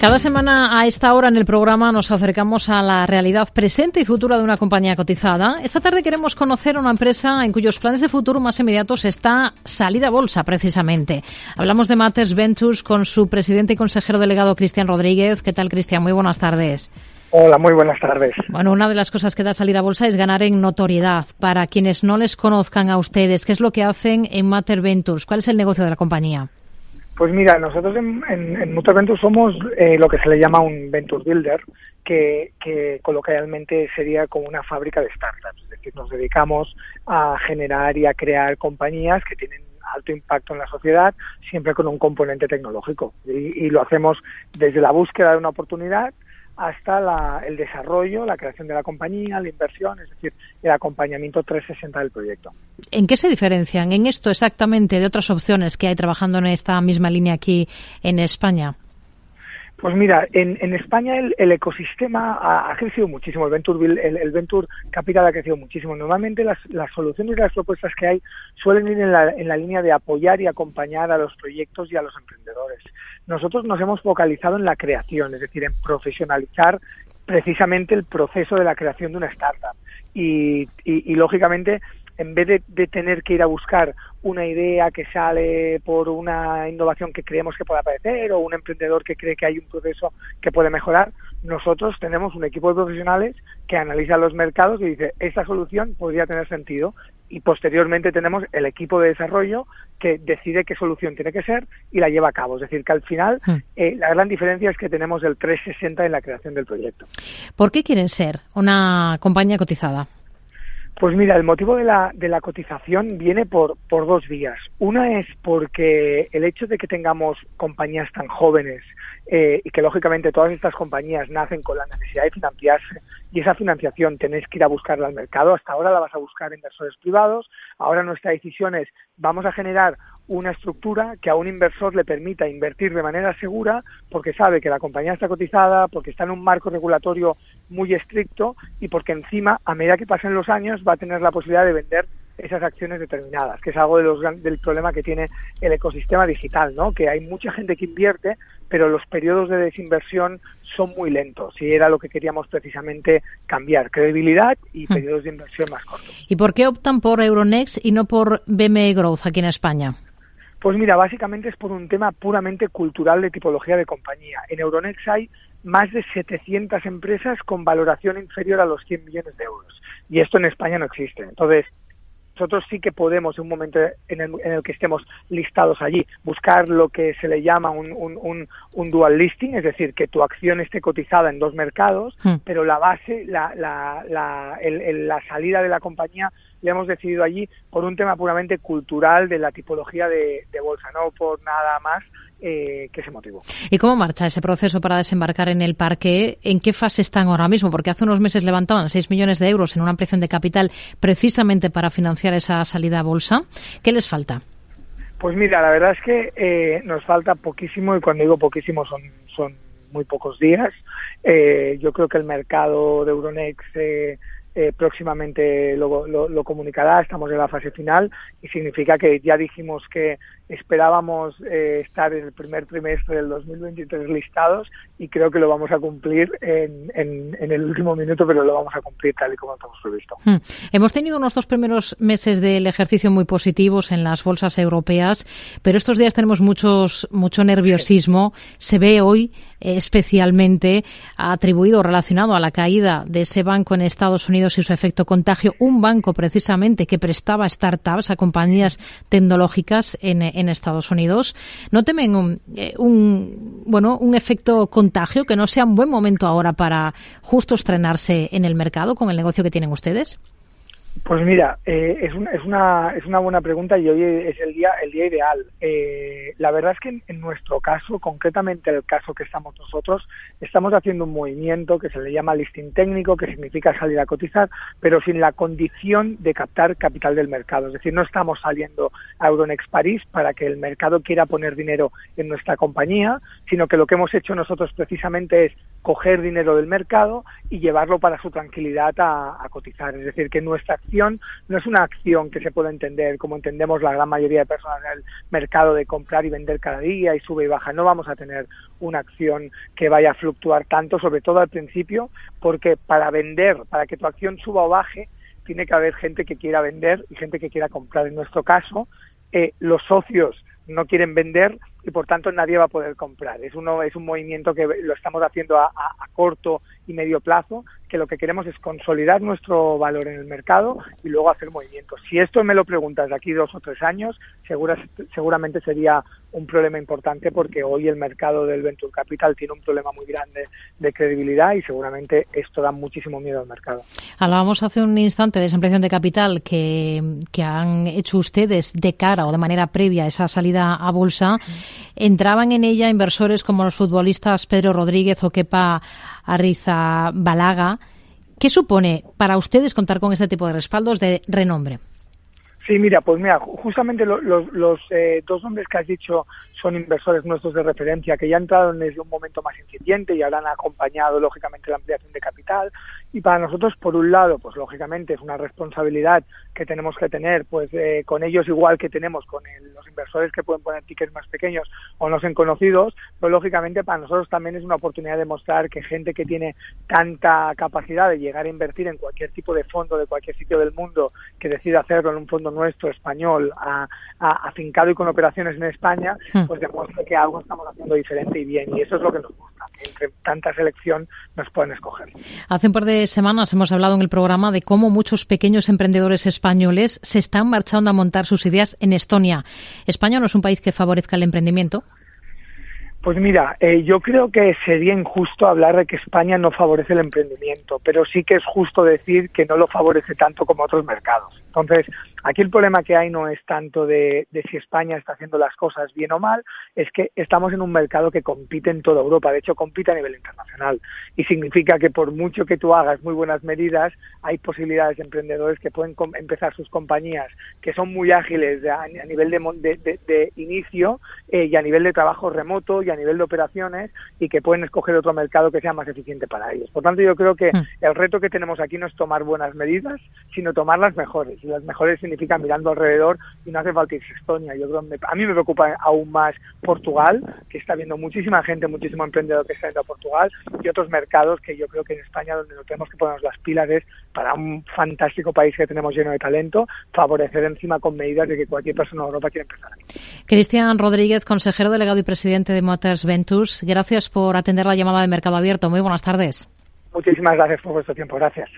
Cada semana a esta hora en el programa nos acercamos a la realidad presente y futura de una compañía cotizada. Esta tarde queremos conocer a una empresa en cuyos planes de futuro más inmediatos está salir a bolsa, precisamente. Hablamos de Matters Ventures con su presidente y consejero delegado Cristian Rodríguez. ¿Qué tal, Cristian? Muy buenas tardes. Hola, muy buenas tardes. Bueno, una de las cosas que da salir a bolsa es ganar en notoriedad. Para quienes no les conozcan a ustedes, ¿qué es lo que hacen en Matter Ventures? ¿Cuál es el negocio de la compañía? Pues mira, nosotros en, en, Ventures somos eh, lo que se le llama un Venture Builder, que, que, coloquialmente sería como una fábrica de startups. Es decir, nos dedicamos a generar y a crear compañías que tienen alto impacto en la sociedad, siempre con un componente tecnológico. y lo hacemos desde la búsqueda de una oportunidad hasta el desarrollo, la creación de la compañía, la inversión, es decir, el acompañamiento 360 del proyecto. ¿En qué se diferencian en esto exactamente de otras opciones que hay trabajando en esta misma línea aquí en España? Pues mira, en, España el, ecosistema ha, crecido muchísimo, el Venture, el, Venture Capital ha crecido muchísimo. Normalmente las, las soluciones y las propuestas que hay suelen ir en la, en la línea de apoyar y acompañar a los proyectos y a los emprendedores. Nosotros nos hemos focalizado en la creación, es decir, en profesionalizar precisamente el proceso de la creación de una startup. Y, y, y lógicamente en vez de, tener que ir a buscar una idea que sale por una innovación que creemos que puede aparecer o un emprendedor que cree que hay un proceso que puede mejorar, nosotros tenemos un equipo de profesionales que analiza los mercados y dice, esta solución podría tener sentido y posteriormente tenemos el equipo de desarrollo que decide qué solución tiene que ser y la lleva a cabo. Es decir, que al final hmm. eh, la gran diferencia es que tenemos el 360 en la creación del proyecto. ¿Por qué quieren ser una compañía cotizada? Pues mira, el motivo de la, de la cotización viene por, dos vías. Una es porque el hecho de que tengamos compañías tan jóvenes eh, y que lógicamente todas estas compañías nacen con la necesidad de financiarse y esa financiación tenéis que ir a buscarla al mercado. Hasta ahora la vas a buscar inversores privados. Ahora nuestra decisión es vamos a generar una estructura que a un inversor le permita invertir de manera segura porque sabe que la compañía está cotizada, porque está en un marco regulatorio muy estricto y porque encima, a medida que pasen los años, va a tener la posibilidad de vender esas acciones determinadas, que es algo de los, del problema que tiene el ecosistema digital, ¿no? Que hay mucha gente que invierte, pero los periodos de desinversión son muy lentos y era lo que queríamos precisamente cambiar, credibilidad y hmm. periodos de inversión más cortos. ¿Y por qué optan por Euronext y no por BME Growth aquí en España? Pues mira, básicamente es por un tema puramente cultural de tipología de compañía. En Euronext hay más de 700 empresas con valoración inferior a los 100 millones de euros. Y esto en España no existe. Entonces, nosotros sí que podemos, en un momento en el, que estemos listados allí, buscar lo que se le llama un, un, un, dual listing, es decir, que tu acción esté cotizada en dos mercados, hmm. pero la base, la, la, la, la salida de la compañía le hemos decidido allí por un tema puramente cultural de la tipología de, bolsa, no por nada más eh, que ese motivo. ¿Y cómo marcha ese proceso para desembarcar en el parque? ¿En qué fase están ahora mismo? Porque hace unos meses levantaban 6 millones de euros en una ampliación de capital precisamente para financiar esa salida a bolsa. ¿Qué les falta? Pues mira, la verdad es que eh, nos falta poquísimo y cuando digo poquísimo son, son muy pocos días. Eh, yo creo que el mercado de Euronext eh, próximamente lo, lo, comunicará, estamos en la fase final y significa que ya dijimos que esperábamos eh, estar en el primer trimestre del 2023 listados y creo que lo vamos a cumplir en, el último minuto, pero lo vamos a cumplir tal y como estamos previsto. Hmm. Hemos tenido unos dos primeros meses del ejercicio muy positivos en las bolsas europeas, pero estos días tenemos muchos, mucho nerviosismo. Se ve hoy eh, especialmente atribuido relacionado a la caída de ese banco en Estados Unidos y su efecto contagio, un banco precisamente que prestaba startups a compañías tecnológicas en Estados Unidos. ¿No temen eh, un, bueno, un efecto contagio que no sea un buen momento ahora para justo estrenarse en el mercado con el negocio que tienen ustedes? Pues mira, eh, es, es, una, es una buena pregunta y hoy es el día, el día ideal. Eh, la verdad es que en, nuestro caso, concretamente el caso que estamos nosotros, estamos haciendo un movimiento que se le llama listing técnico, que significa salir a cotizar, pero sin la condición de captar capital del mercado. Es decir, no estamos saliendo a Euronext París para que el mercado quiera poner dinero en nuestra compañía, sino que lo que hemos hecho nosotros precisamente es coger dinero del mercado y llevarlo para su tranquilidad a, a cotizar. Es decir, que nuestra acción no es una acción que se pueda entender como entendemos la gran mayoría de personas en el mercado de comprar y vender cada día y sube y baja. No vamos a tener una acción que vaya a fluctuar tanto, sobre todo al principio, porque para vender, para que tu acción suba o baje, tiene que haber gente que quiera vender y gente que quiera comprar. En nuestro caso, eh, los socios no quieren vender y por tanto nadie va a poder comprar. Es, uno, es un movimiento que lo estamos haciendo a, a, corto y medio plazo, que lo que queremos es consolidar nuestro valor en el mercado y luego hacer movimientos. Si esto me lo preguntas de aquí dos o tres años, segura, seguramente sería un problema importante porque hoy el mercado del venture capital tiene un problema muy grande de credibilidad y seguramente esto da muchísimo miedo al mercado. Hablábamos hace un instante de esa ampliación de capital que, que han hecho ustedes de cara o de manera previa a esa salida a bolsa. Entraban en ella inversores como los futbolistas Pedro Rodríguez o Kepa Arriza Balaga. ¿Qué supone para ustedes contar con este tipo de respaldos de renombre? Sí, mira, pues mira, justamente los, los eh, dos nombres que has dicho son inversores nuestros de referencia que ya entraron desde un momento más incipiente y han acompañado lógicamente la ampliación de capital. Y para nosotros por un lado pues lógicamente es una responsabilidad que tenemos que tener pues eh, con ellos igual que tenemos con los inversores que pueden poner tickets más pequeños o no sean conocidos pero lógicamente para nosotros también es una oportunidad de mostrar que gente que tiene tanta capacidad de llegar a invertir en cualquier tipo de fondo de cualquier sitio del mundo que decide hacerlo en un fondo nuestro español a, afincado y con operaciones en España hmm pues demuestre que algo estamos haciendo diferente y bien. Y eso es lo que nos gusta, que entre tanta selección nos pueden escoger. Hace un par de semanas hemos hablado en el programa de cómo muchos pequeños emprendedores españoles se están marchando a montar sus ideas en Estonia. ¿España no es un país que favorezca el emprendimiento? Pues mira, eh, yo creo que sería injusto hablar de que España no favorece el emprendimiento, pero sí que es justo decir que no lo favorece tanto como otros mercados. Entonces, aquí el problema que hay no es tanto de, de, si España está haciendo las cosas bien o mal, es que estamos en un mercado que compite en toda Europa, de hecho compite a nivel internacional. Y significa que por mucho que tú hagas muy buenas medidas, hay posibilidades de emprendedores que pueden empezar sus compañías, que son muy ágiles a, a nivel de, de, de inicio eh, y a nivel de trabajo remoto a nivel de operaciones y que pueden escoger otro mercado que sea más eficiente para ellos. Por tanto, yo creo que mm. el reto que tenemos aquí no es tomar buenas medidas, sino tomar las mejores. Y las mejores significa mirando alrededor y no hace falta irse a Estonia. Yo creo a mí me preocupa aún más Portugal, que está viendo muchísima gente, muchísimo emprendedor que está yendo a Portugal y otros mercados que yo creo que en España donde tenemos que ponernos las pilas es para un fantástico país que tenemos lleno de talento, favorecer encima con medidas de que cualquier persona en Europa quiera empezar. Cristian Rodríguez, consejero delegado y presidente de Motors Ventures, gracias por atender la llamada de Mercado Abierto. Muy buenas tardes. Muchísimas gracias por vuestro tiempo. Gracias.